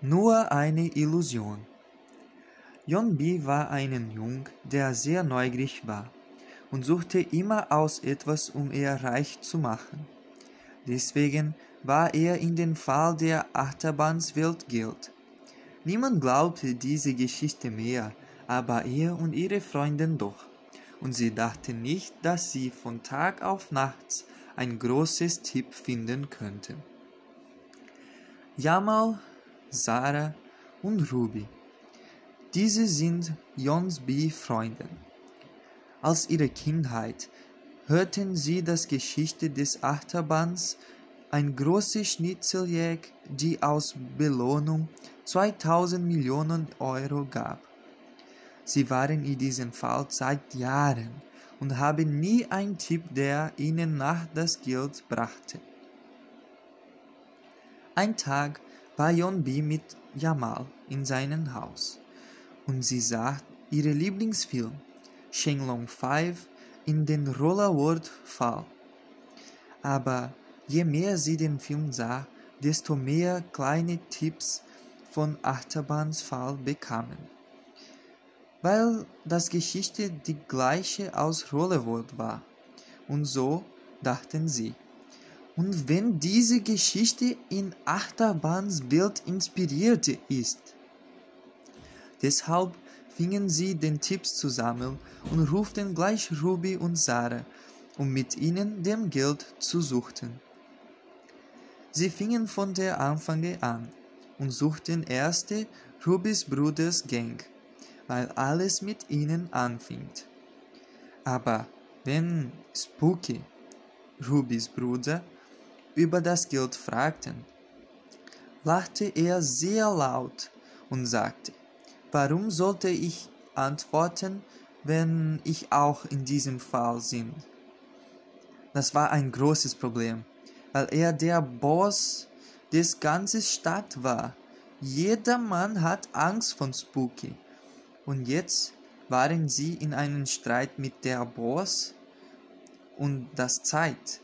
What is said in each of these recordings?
Nur eine Illusion. Jon B. war ein Jung, der sehr neugierig war und suchte immer aus etwas, um er reich zu machen. Deswegen war er in den Fall der Achterbahnswelt gilt. Niemand glaubte diese Geschichte mehr, aber er und ihre Freundin doch, und sie dachten nicht, dass sie von Tag auf Nachts ein großes Tipp finden könnten. Jamal Sarah und Ruby. Diese sind Jons B-Freunde. Aus ihrer Kindheit hörten sie das Geschichte des Achterbahns, ein großer Schnitzeljäg, die aus Belohnung 2000 Millionen Euro gab. Sie waren in diesem Fall seit Jahren und haben nie einen Tipp, der ihnen nach das Geld brachte. Ein Tag war Yonbi mit Jamal in seinem Haus und sie sah ihren Lieblingsfilm Shenlong 5 in den Rollerworld Fall. Aber je mehr sie den Film sah, desto mehr kleine Tipps von Achterbahns Fall bekamen. Weil das Geschichte die gleiche aus Rollerworld war. Und so dachten sie. Und wenn diese Geschichte in Achterbahns Bild inspirierte ist. Deshalb fingen sie den Tipps zu sammeln und ruften gleich Ruby und Sarah, um mit ihnen dem Geld zu suchen. Sie fingen von der Anfange an und suchten erste Rubys Bruders Gang, weil alles mit ihnen anfing. Aber wenn Spooky, Rubys Bruder, über das Geld fragten, lachte er sehr laut und sagte, warum sollte ich antworten, wenn ich auch in diesem Fall bin? Das war ein großes Problem, weil er der Boss des ganzen Stadt war. Jeder Mann hat Angst von Spooky. Und jetzt waren sie in einem Streit mit der Boss und das Zeit.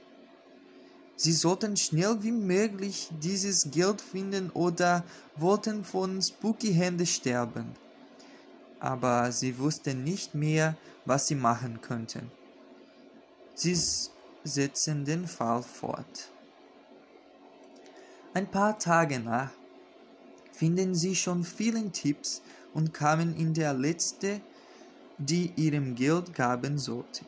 Sie sollten schnell wie möglich dieses Geld finden oder wollten von Spooky Hände sterben. Aber sie wussten nicht mehr, was sie machen könnten. Sie setzten den Fall fort. Ein paar Tage nach finden sie schon vielen Tipps und kamen in der letzte, die ihrem Geld gaben sollte.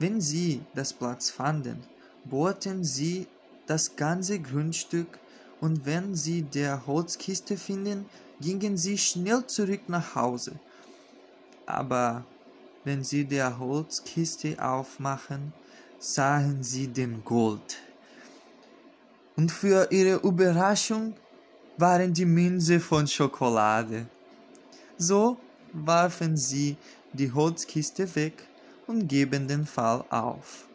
Wenn sie das Platz fanden, bohrten sie das ganze Grundstück und wenn sie der Holzkiste finden, gingen sie schnell zurück nach Hause. Aber wenn sie der Holzkiste aufmachen, sahen sie den Gold. Und für ihre Überraschung waren die Münze von Schokolade. So warfen sie die Holzkiste weg und geben den Fall auf.